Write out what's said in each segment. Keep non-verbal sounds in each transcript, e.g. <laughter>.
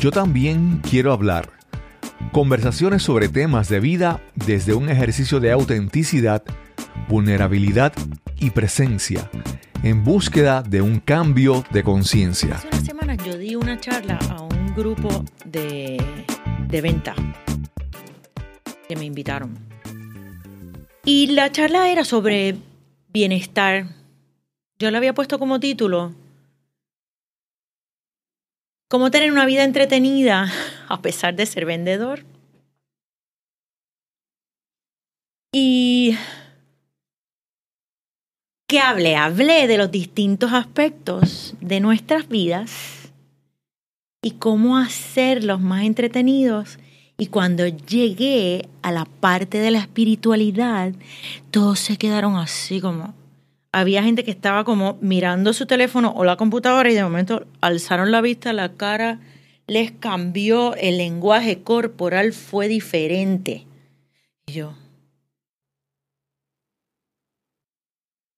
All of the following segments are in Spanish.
Yo también quiero hablar. Conversaciones sobre temas de vida desde un ejercicio de autenticidad, vulnerabilidad y presencia, en búsqueda de un cambio de conciencia. Hace unas semanas yo di una charla a un grupo de, de venta que me invitaron. Y la charla era sobre bienestar. Yo le había puesto como título cómo tener una vida entretenida a pesar de ser vendedor. Y que hablé, hablé de los distintos aspectos de nuestras vidas y cómo hacerlos más entretenidos. Y cuando llegué a la parte de la espiritualidad, todos se quedaron así como, había gente que estaba como mirando su teléfono o la computadora y de momento alzaron la vista, la cara les cambió, el lenguaje corporal fue diferente. Y yo,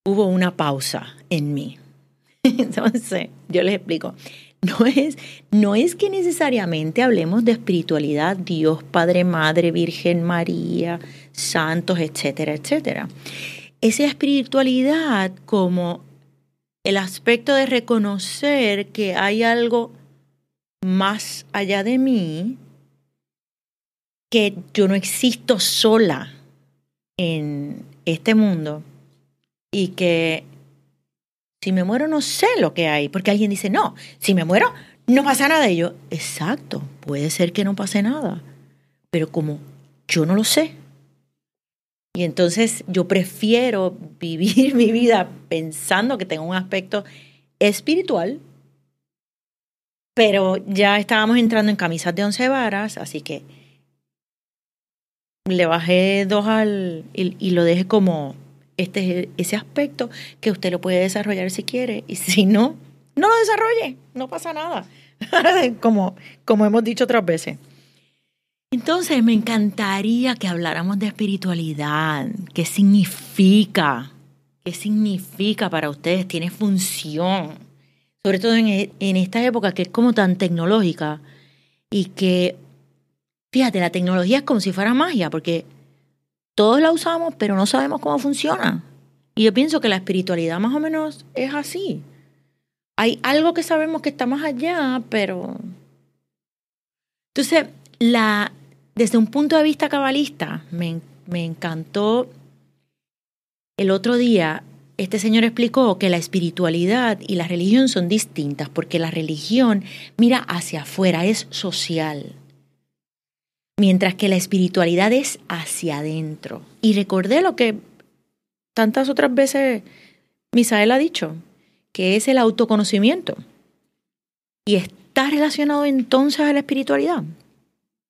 hubo una pausa en mí. <laughs> Entonces, yo les explico. No es, no es que necesariamente hablemos de espiritualidad, Dios, Padre, Madre, Virgen María, santos, etcétera, etcétera. Esa espiritualidad como el aspecto de reconocer que hay algo más allá de mí, que yo no existo sola en este mundo y que si me muero no sé lo que hay, porque alguien dice, no, si me muero no pasa nada. Y yo, exacto, puede ser que no pase nada, pero como yo no lo sé. Y entonces yo prefiero vivir <laughs> mi vida pensando que tengo un aspecto espiritual, pero ya estábamos entrando en camisas de once varas, así que le bajé dos al y, y lo dejé como este ese aspecto que usted lo puede desarrollar si quiere y <laughs> si no, no lo desarrolle, no pasa nada, <laughs> como, como hemos dicho otras veces. Entonces me encantaría que habláramos de espiritualidad, qué significa, qué significa para ustedes, tiene función, sobre todo en, en esta época que es como tan tecnológica y que, fíjate, la tecnología es como si fuera magia, porque todos la usamos, pero no sabemos cómo funciona. Y yo pienso que la espiritualidad más o menos es así. Hay algo que sabemos que está más allá, pero... Entonces, la, desde un punto de vista cabalista, me, me encantó el otro día, este señor explicó que la espiritualidad y la religión son distintas, porque la religión mira hacia afuera, es social mientras que la espiritualidad es hacia adentro. Y recordé lo que tantas otras veces Misael ha dicho, que es el autoconocimiento. ¿Y está relacionado entonces a la espiritualidad?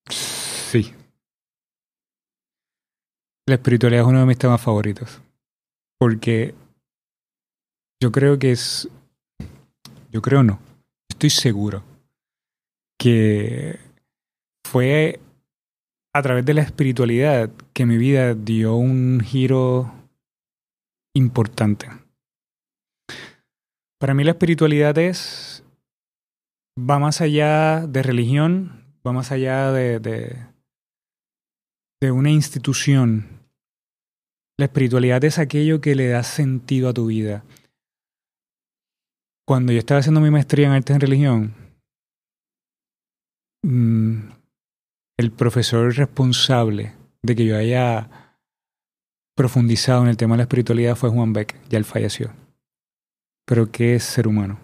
Sí. La espiritualidad es uno de mis temas favoritos. Porque yo creo que es. Yo creo no. Estoy seguro que fue a través de la espiritualidad que mi vida dio un giro importante. Para mí la espiritualidad es, va más allá de religión, va más allá de, de, una institución. La espiritualidad es aquello que le da sentido a tu vida. Cuando yo estaba haciendo mi maestría en arte en religión, mmm, el profesor responsable de que yo haya profundizado en el tema de la espiritualidad fue Juan Beck, ya él falleció. Pero ¿qué es ser humano?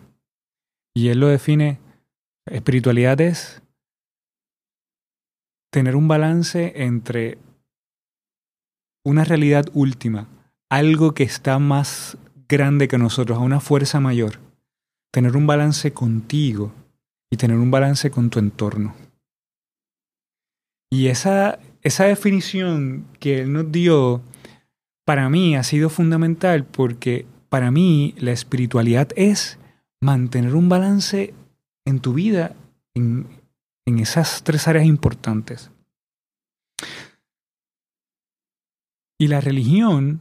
Y él lo define, espiritualidad es tener un balance entre una realidad última, algo que está más grande que nosotros, a una fuerza mayor, tener un balance contigo y tener un balance con tu entorno. Y esa, esa definición que él nos dio, para mí ha sido fundamental porque para mí la espiritualidad es mantener un balance en tu vida en, en esas tres áreas importantes. Y la religión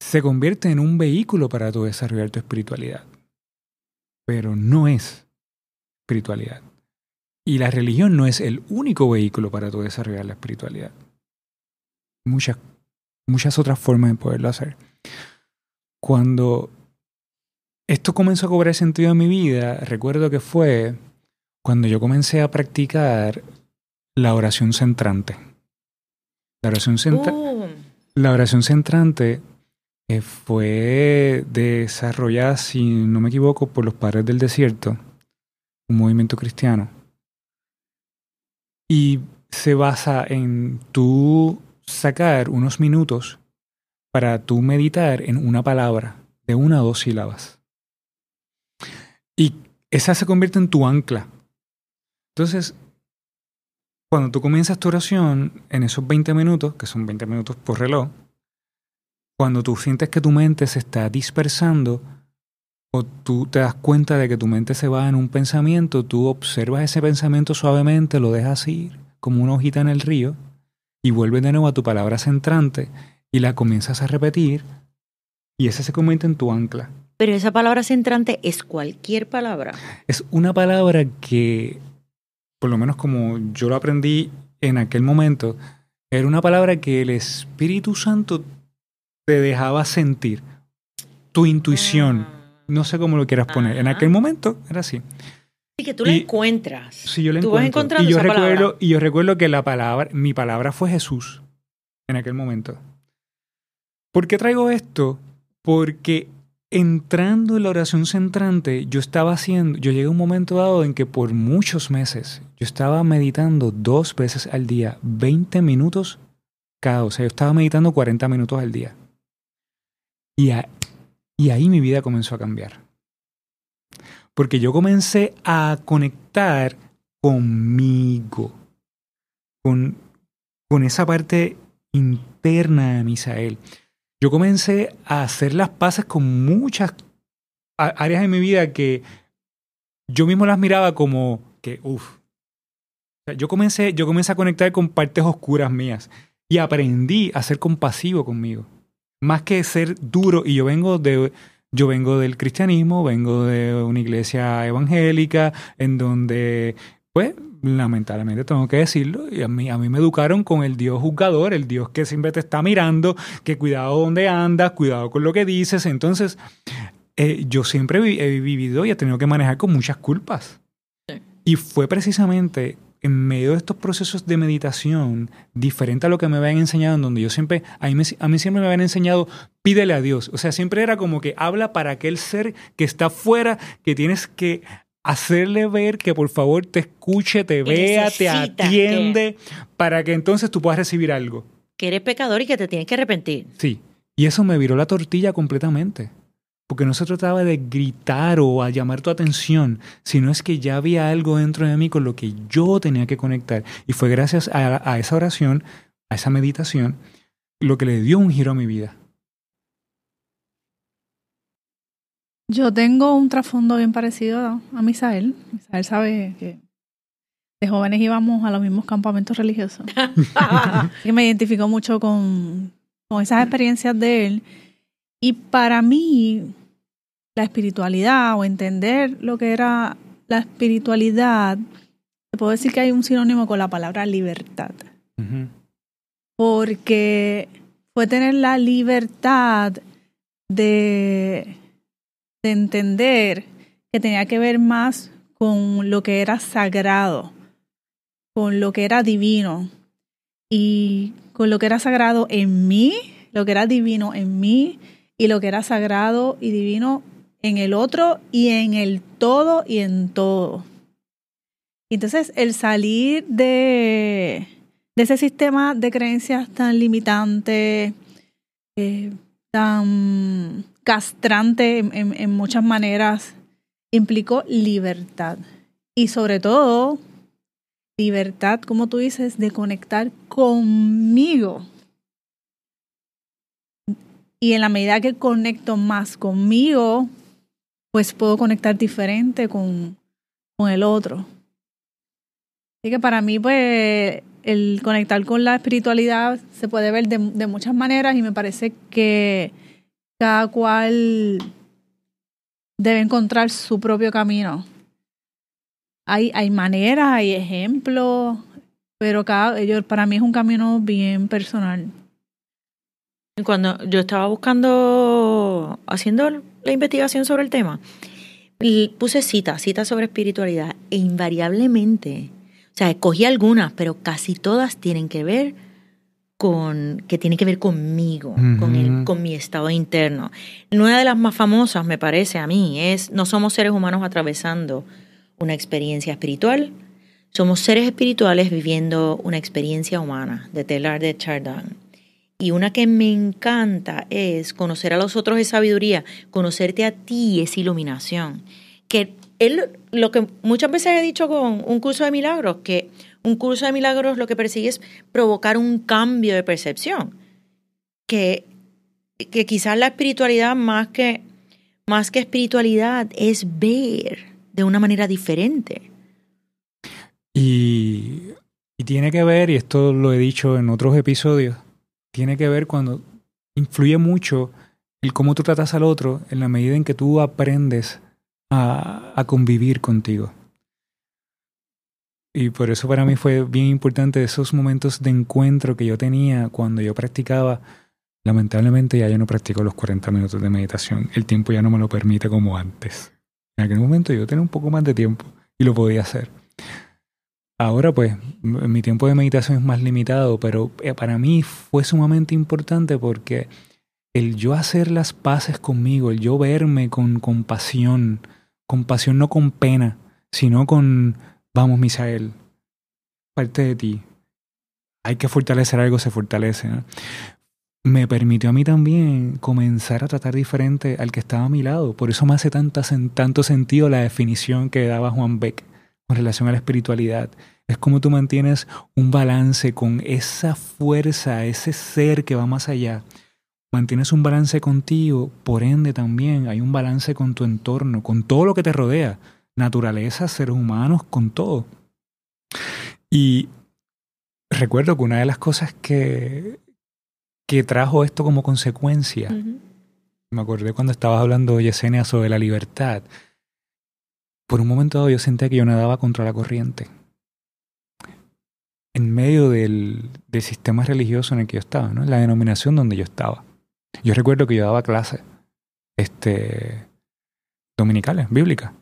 se convierte en un vehículo para tu desarrollar tu espiritualidad. Pero no es espiritualidad. Y la religión no es el único vehículo para tú desarrollar la espiritualidad. Muchas, muchas otras formas de poderlo hacer. Cuando esto comenzó a cobrar sentido en mi vida, recuerdo que fue cuando yo comencé a practicar la oración centrante. La oración, la oración centrante eh, fue desarrollada, si no me equivoco, por los padres del desierto, un movimiento cristiano. Y se basa en tú sacar unos minutos para tú meditar en una palabra de una o dos sílabas. Y esa se convierte en tu ancla. Entonces, cuando tú comienzas tu oración, en esos 20 minutos, que son 20 minutos por reloj, cuando tú sientes que tu mente se está dispersando o tú te das cuenta de que tu mente se va en un pensamiento, tú observas ese pensamiento suavemente, lo dejas ir como una hojita en el río y vuelves de nuevo a tu palabra centrante y la comienzas a repetir y ese se convierte en tu ancla. Pero esa palabra centrante es cualquier palabra. Es una palabra que, por lo menos como yo lo aprendí en aquel momento, era una palabra que el Espíritu Santo te dejaba sentir. Tu intuición. Ah. No sé cómo lo quieras poner. En aquel momento era así. Y que tú la encuentras. Sí, yo la encuentro. y yo recuerdo, Y yo recuerdo que la palabra, mi palabra fue Jesús en aquel momento. ¿Por qué traigo esto? Porque entrando en la oración centrante, yo estaba haciendo, yo llegué a un momento dado en que por muchos meses yo estaba meditando dos veces al día, 20 minutos cada, o sea, yo estaba meditando 40 minutos al día. Y, ahí mi vida comenzó a cambiar. Porque yo comencé a conectar conmigo, con, con esa parte interna de Misael yo comencé a hacer las paces con muchas áreas de mi vida que yo mismo las miraba como que, uff. yo, comencé, yo comencé a conectar con partes oscuras mías y aprendí a ser compasivo conmigo. Más que ser duro, y yo vengo de, yo vengo del cristianismo, vengo de una iglesia evangélica en donde, pues, lamentablemente tengo que decirlo, y a mí, a mí me educaron con el Dios juzgador, el Dios que siempre te está mirando, que cuidado donde andas, cuidado con lo que dices. Entonces, eh, yo siempre he vivido y he tenido que manejar con muchas culpas. Y fue precisamente en medio de estos procesos de meditación, diferente a lo que me habían enseñado, en donde yo siempre, a mí, a mí siempre me habían enseñado, pídele a Dios. O sea, siempre era como que habla para aquel ser que está fuera, que tienes que hacerle ver que por favor te escuche, te vea, te atiende, para que entonces tú puedas recibir algo. Que eres pecador y que te tienes que arrepentir. Sí. Y eso me viró la tortilla completamente. Porque no se trataba de gritar o a llamar tu atención, sino es que ya había algo dentro de mí con lo que yo tenía que conectar. Y fue gracias a esa oración, a esa meditación, lo que le dio un giro a mi vida. Yo tengo un trasfondo bien parecido a Misael. Misael sabe que de jóvenes íbamos a los mismos campamentos religiosos. <laughs> y me identifico mucho con, con esas experiencias de él. Y para mí, la espiritualidad o entender lo que era la espiritualidad, te puedo decir que hay un sinónimo con la palabra libertad. Porque fue tener la libertad de de entender que tenía que ver más con lo que era sagrado, con lo que era divino y con lo que era sagrado en mí, lo que era divino en mí y lo que era sagrado y divino en el otro y en el todo y en todo. Entonces, el salir de, ese sistema de creencias tan limitante, eh, tan castrante en, muchas maneras, implicó libertad. Y sobre todo, libertad, como tú dices, de conectar conmigo. Y en la medida que conecto más conmigo, pues puedo conectar diferente con, con el otro. Así que para mí, pues, el conectar con la espiritualidad se puede ver de, de muchas maneras y me parece que cada cual debe encontrar su propio camino. hay, hay maneras, hay ejemplos, pero cada, para mí es un camino bien personal. Cuando yo estaba buscando, haciendo la investigación sobre el tema, puse citas, citas sobre espiritualidad, e invariablemente, o sea, escogí algunas, pero casi todas tienen que ver con, que tiene que ver conmigo, con, el, con mi estado interno. Una de las más famosas, me parece a mí, es no somos seres humanos atravesando una experiencia espiritual, somos seres espirituales viviendo una experiencia humana, de Telar de Chardin. Y una que me encanta es conocer a los otros es sabiduría, conocerte a ti es iluminación. Que él, lo que muchas veces he dicho con un curso de milagros, que un curso de milagros lo que persigue es provocar un cambio de percepción. Que, que quizás la espiritualidad más que, más que espiritualidad es ver de una manera diferente. Y, y tiene que ver, y esto lo he dicho en otros episodios, tiene que ver cuando influye mucho el cómo tú tratas al otro en la medida en que tú aprendes a, a convivir contigo. Y por eso para mí fue bien importante esos momentos de encuentro que yo tenía cuando yo practicaba. Lamentablemente ya yo no practico los 40 minutos de meditación. El tiempo ya no me lo permite como antes. En aquel momento yo tenía un poco más de tiempo y lo podía hacer. Ahora pues mi tiempo de meditación es más limitado, pero eh, para mí fue sumamente importante porque el yo hacer las paces conmigo, el yo verme con compasión, compasión no con pena, sino con, vamos Misael, parte de ti. Hay que fortalecer algo, se fortalece. Me permitió a mí también comenzar a tratar diferente al que estaba a mi lado. Por eso me hace tanta, tanto sentido la definición que daba Juan Beck con relación a la espiritualidad es como tú mantienes un balance con esa fuerza, ese ser que va más allá. Mantienes un balance contigo, por ende también hay un balance con tu entorno, con todo lo que te rodea, naturaleza, seres humanos, con todo. Y recuerdo que una de las cosas que, que trajo esto como consecuencia, me acordé cuando estabas hablando, Yesenia, sobre la libertad. Por un momento dado yo sentía que yo nadaba contra la corriente en medio del, sistema religioso en el que yo estaba, ¿no? la denominación donde yo estaba. Yo recuerdo que yo daba clases este, dominicales, bíblicas.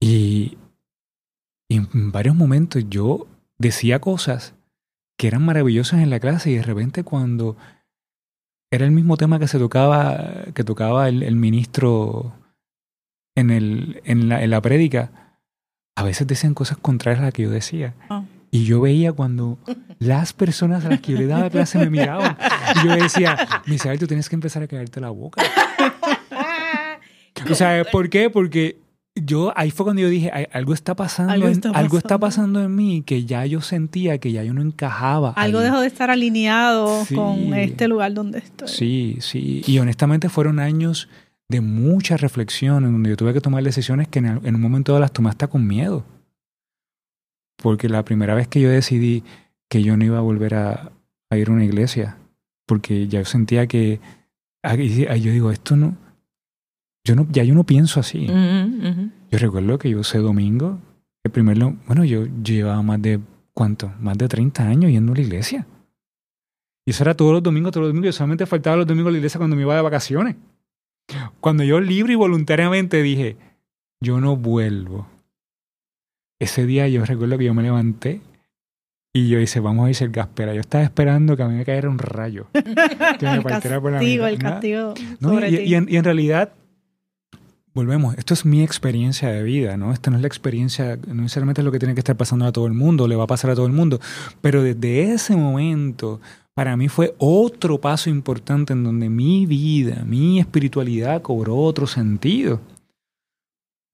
Y, y en varios momentos yo decía cosas que eran maravillosas en la clase y de repente cuando era el mismo tema que se tocaba, que tocaba el, ministro en, el, en, la, en la prédica, a veces decían cosas contrarias a las que yo decía. Ah. Y yo veía cuando las personas a las que yo le daba clase me miraban. Y yo decía, Misael, tú tienes que empezar a callarte la boca. <laughs> o sea, ¿por qué? Porque yo, ahí fue cuando yo dije, algo está pasando, algo está, en, pasando. Algo está pasando en mí que ya yo sentía que ya yo no encajaba. Algo dejó de estar alineado con este lugar donde estoy. Sí, sí. Y honestamente fueron años de mucha reflexión en donde yo tuve que tomar decisiones que en, en un momento las tomé hasta con miedo porque la primera vez que yo decidí que yo no iba a volver a, ir a una iglesia, porque ya sentía que, yo digo, esto no, yo no, ya yo no pienso así. Yo recuerdo que yo ese domingo, el primer, bueno, yo, llevaba más de, ¿cuánto? Más de 30 años yendo a la iglesia. Y eso era todos los domingos, todos los domingos. Yo solamente faltaba los domingos a la iglesia cuando me iba de vacaciones. Cuando yo libre y voluntariamente dije, yo no vuelvo ese día yo recuerdo que yo me levanté y yo hice, vamos a irse el gaspera. Yo estaba esperando que a mí me cayera un rayo. Que me <laughs> el castigo, por la el castigo. y, en, y, en, realidad, volvemos, esto es mi experiencia de vida, ¿no? Esta no es la experiencia, no necesariamente es lo que tiene que estar pasando a todo el mundo, le va a pasar a todo el mundo. Pero desde ese momento, para mí fue otro paso importante en donde mi vida, mi espiritualidad cobró otro sentido.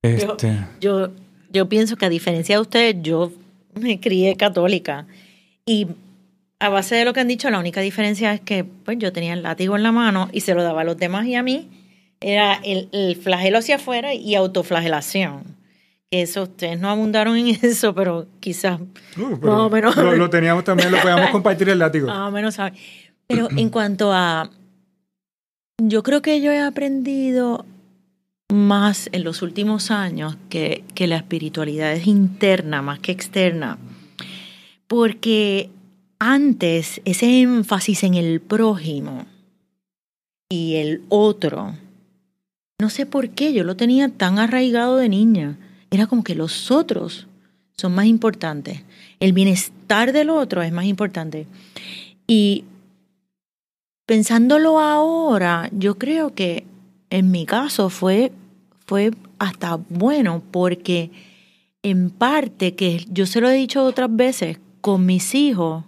Este. yo yo pienso que a diferencia de ustedes, yo me crié católica y a base de lo que han dicho, la única diferencia es que pues yo tenía el látigo en la mano y se lo daba a los demás y a mí. Era el, flagelo hacia afuera y autoflagelación. Eso, ustedes no abundaron en <laughs> eso, pero quizás no, menos. Lo, <laughs> teníamos también, lo podíamos compartir el látigo. Más o menos, ¿sabes? Pero en cuanto a. Yo creo que yo he aprendido más en los últimos años que, que la espiritualidad es interna más que externa. Porque antes ese énfasis en el prójimo y el otro, no sé por qué yo lo tenía tan arraigado de niña. Era como que los otros son más importantes. El bienestar del otro es más importante. Y pensándolo ahora, yo creo que en mi caso fue, fue hasta bueno porque en parte, que yo se lo he dicho otras veces, con mis hijos,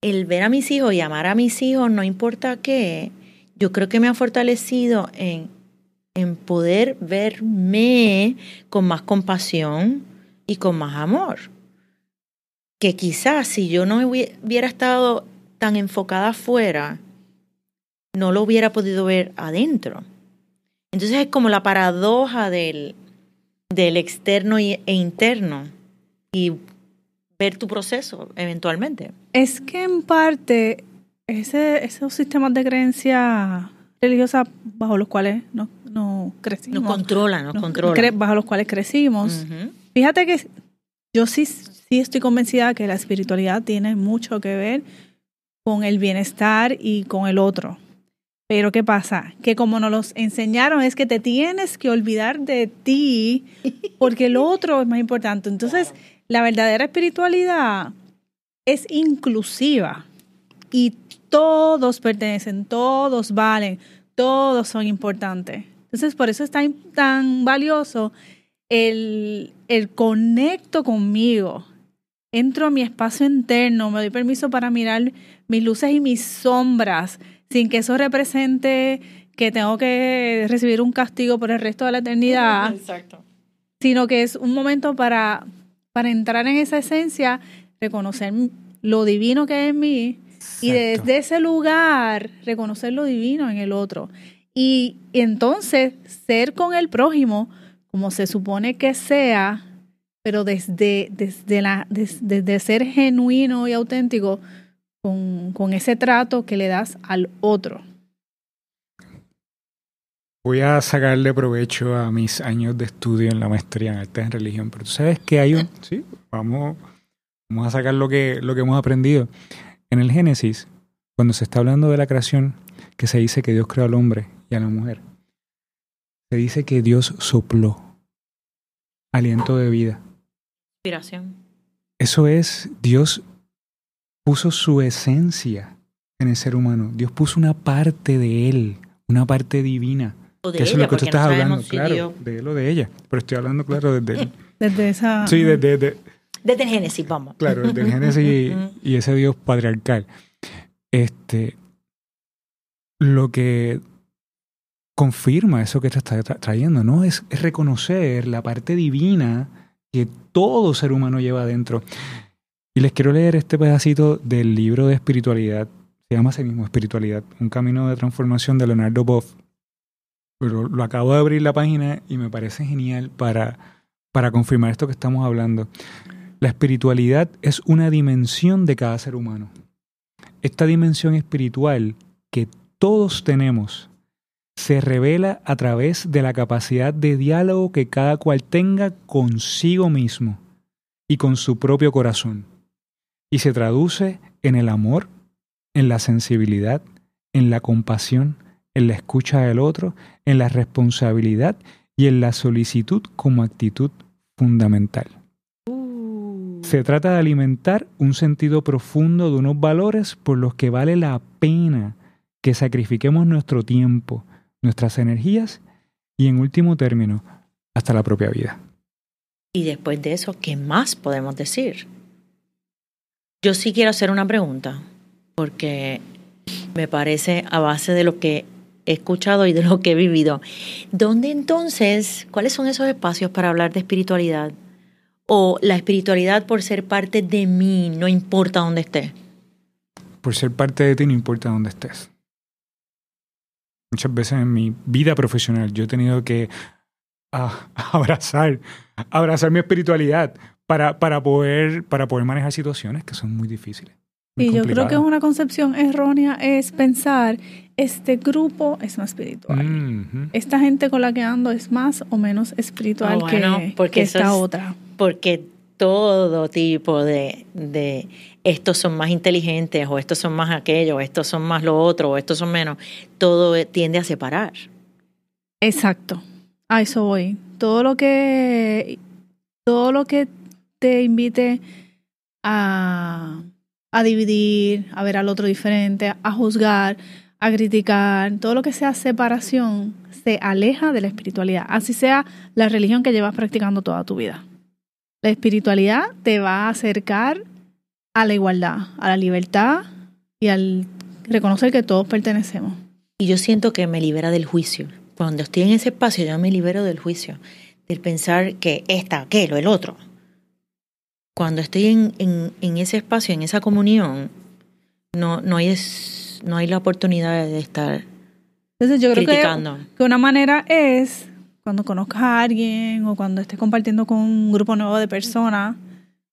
el ver a mis hijos y amar a mis hijos, no importa qué, yo creo que me ha fortalecido en, en poder verme con más compasión y con más amor. Que quizás si yo no hubiera estado tan enfocada afuera, no lo hubiera podido ver adentro. Entonces es como la paradoja del, del externo e interno y ver tu proceso eventualmente. Es que en parte ese, esos sistemas de creencia religiosa bajo los cuales nos, crecimos. Nos controlan, nos, controlan. bajo los cuales crecimos. Fíjate que yo sí, sí estoy convencida que la espiritualidad tiene mucho que ver con el bienestar y con el otro. Pero ¿qué pasa? Que como nos los enseñaron es que te tienes que olvidar de ti <laughs> porque el otro es más importante. Entonces, la verdadera espiritualidad es inclusiva y todos pertenecen, todos valen, todos son importantes. Entonces, por eso es tan, tan valioso el, el conecto conmigo. Entro a mi espacio interno, me doy permiso para mirar mis luces y mis sombras, sin que eso represente que tengo que recibir un castigo por el resto de la eternidad. Exacto. Sino que es un momento para, para entrar en esa esencia, reconocer lo divino que es en mí y desde ese lugar reconocer lo divino en el otro. Y, entonces ser con el prójimo como se supone que sea, pero desde, desde, la, desde, ser genuino y auténtico con, con ese trato que le das al otro. Voy a sacarle provecho a mis años de estudio en la maestría en arte en religión, pero tú sabes que hay un... Sí, vamos, vamos a sacar lo que, lo que hemos aprendido. En el Génesis, cuando se está hablando de la creación, que se dice que Dios creó al hombre y a la mujer, se dice que Dios sopló aliento de vida. Inspiración. Eso es, Dios puso su esencia en el ser humano. Dios puso una parte de él, una parte divina. O de ella, eso es lo que tú estás hablando, claro, de él o de ella. Pero estoy hablando, claro, desde <laughs> Desde esa. Sí, desde, desde el Génesis, vamos. Claro, desde el Génesis y, <laughs> ese Dios patriarcal. Este, lo que confirma eso que te está trayendo, ¿no? Es, reconocer la parte divina que todo ser humano lleva adentro. Y les quiero leer este pedacito del libro de espiritualidad, se llama así mismo Espiritualidad, un camino de transformación de Leonardo Boff. Pero lo acabo de abrir la página y me parece genial para, para confirmar esto que estamos hablando. La espiritualidad es una dimensión de cada ser humano. Esta dimensión espiritual que todos tenemos se revela a través de la capacidad de diálogo que cada cual tenga consigo mismo y con su propio corazón. Y se traduce en el amor, en la sensibilidad, en la compasión, en la escucha del otro, en la responsabilidad y en la solicitud como actitud fundamental. Se trata de alimentar un sentido profundo de unos valores por los que vale la pena que sacrifiquemos nuestro tiempo, nuestras energías y, en último término, hasta la propia vida. Y después de eso, ¿qué más podemos decir? Yo sí quiero hacer una pregunta, porque me parece a base de lo que he escuchado y de lo que he vivido. ¿Dónde entonces, cuáles son esos espacios para hablar de espiritualidad? o la espiritualidad por ser parte de mí, no importa dónde esté? Por ser parte de ti, no importa dónde estés. Muchas veces en mi vida profesional yo he tenido que ah, <laughs> abrazar, abrazar mi espiritualidad para, para, poder, para poder manejar situaciones que son muy difíciles. Y yo creo que una concepción errónea es pensar, este grupo es más espiritual. Esta gente con la que ando es más o menos espiritual ah, que, porque esta otra. Porque todo tipo de, de, estos son más inteligentes o estos son más aquello, o estos son más lo otro o estos son menos, todo tiende a separar. Exacto. A eso voy. Todo lo que todo lo que te invite a a dividir, a ver al otro diferente, a juzgar, a criticar, todo lo que sea separación se aleja de la espiritualidad, así sea la religión que llevas practicando toda tu vida. La espiritualidad te va a acercar a la igualdad, a la libertad y al reconocer que todos pertenecemos. Y yo siento que me libera del juicio. Cuando estoy en ese espacio, yo me libero del juicio, del pensar que esta, aquello, el otro cuando estoy en, en, ese espacio, en esa comunión, no, no, hay, no hay la oportunidad de estar Entonces yo creo Que, una manera es, cuando conozcas a alguien o cuando estés compartiendo con un grupo nuevo de personas,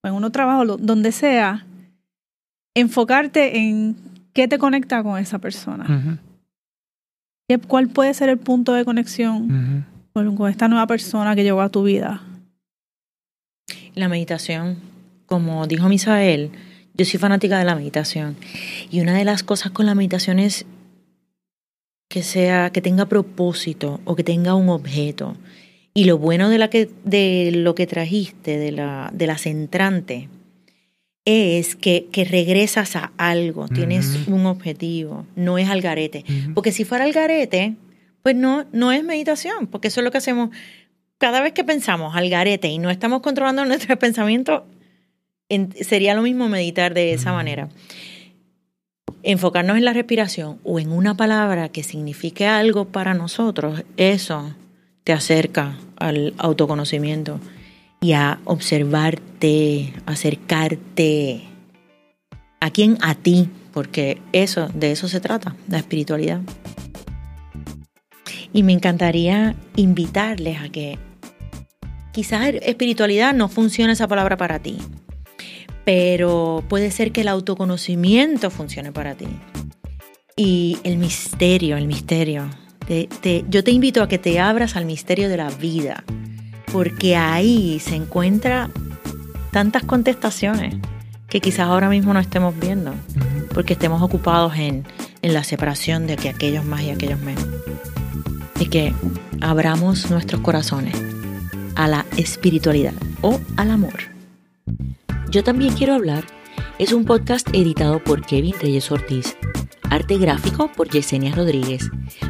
o en un trabajo, donde sea, enfocarte en qué te conecta con esa persona. ¿Cuál puede ser el punto de conexión con esta nueva persona que llegó a tu vida? La meditación como dijo Misael, yo soy fanática de la meditación. Y una de las cosas con la meditación es que sea, que tenga propósito o que tenga un objeto. Y lo bueno de, la que, de lo que trajiste, de la, de la centrante, es que, que regresas a algo, tienes un objetivo, no es al garete. Porque si fuera al garete, pues no, no es meditación, porque eso es lo que hacemos. Cada vez que pensamos al garete y no estamos controlando <laughs> nuestros pensamientos, sería lo mismo meditar de esa manera. Enfocarnos en la respiración o en una palabra que signifique algo para nosotros, eso te acerca al autoconocimiento y a observarte, acercarte. ¿A quién? A ti, porque eso, de eso se trata, la espiritualidad. Y me encantaría invitarles a que quizás espiritualidad no funcione esa palabra para ti, pero puede ser que el autoconocimiento funcione para ti. Y el misterio, el misterio. yo te invito a que te abras al misterio de la vida, porque ahí se encuentran tantas contestaciones que quizás ahora mismo no estemos viendo, porque estemos ocupados en, en la separación de que aquellos más y aquellos menos. Y que abramos nuestros corazones a la espiritualidad o al amor. Yo también quiero hablar es un podcast editado por Kevin Reyes Ortiz, arte gráfico por Yesenia Rodríguez,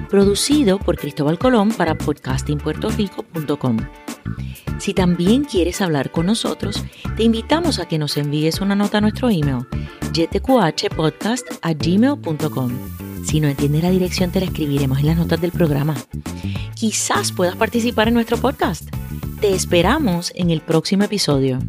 producido por Cristóbal Colón para podcastingpuertorico.com. Si también quieres hablar con nosotros, te invitamos a que nos envíes una nota a nuestro email, gmail.com. Si no entiendes la dirección, te la escribiremos en las notas del programa. Quizás puedas participar en nuestro podcast. Te esperamos en el próximo episodio.